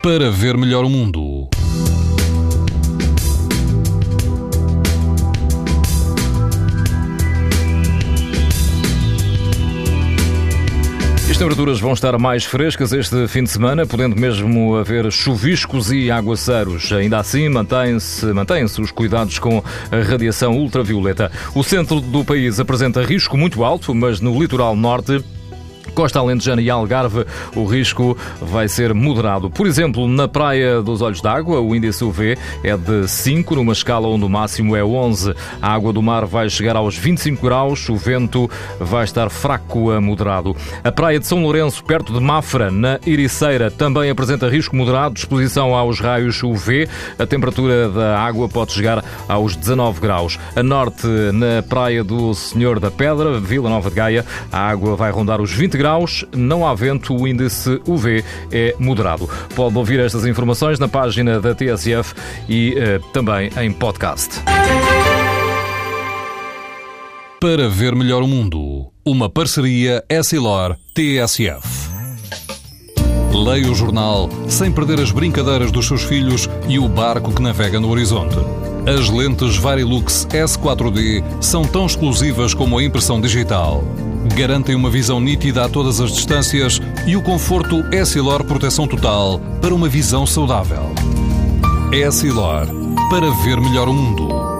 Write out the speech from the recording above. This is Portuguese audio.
para ver melhor o mundo. As temperaturas vão estar mais frescas este fim de semana, podendo mesmo haver chuviscos e aguaceiros. Ainda assim, mantêm-se mantêm os cuidados com a radiação ultravioleta. O centro do país apresenta risco muito alto, mas no litoral norte Costa Alentejana e Algarve, o risco vai ser moderado. Por exemplo, na Praia dos Olhos d'Água, o índice UV é de 5, numa escala onde o máximo é 11. A água do mar vai chegar aos 25 graus, o vento vai estar fraco a moderado. A Praia de São Lourenço, perto de Mafra, na Ericeira, também apresenta risco moderado de exposição aos raios UV. A temperatura da água pode chegar aos 19 graus. A norte, na Praia do Senhor da Pedra, Vila Nova de Gaia, a água vai rondar os 20 graus não há vento, o índice UV é moderado. Pode ouvir estas informações na página da TSF e uh, também em podcast. Para ver melhor o mundo, uma parceria Essilor-TSF. Leia o jornal sem perder as brincadeiras dos seus filhos e o barco que navega no horizonte. As lentes Varilux S4D são tão exclusivas como a impressão digital garantem uma visão nítida a todas as distâncias e o conforto Essilor Proteção Total para uma visão saudável. Essilor, para ver melhor o mundo.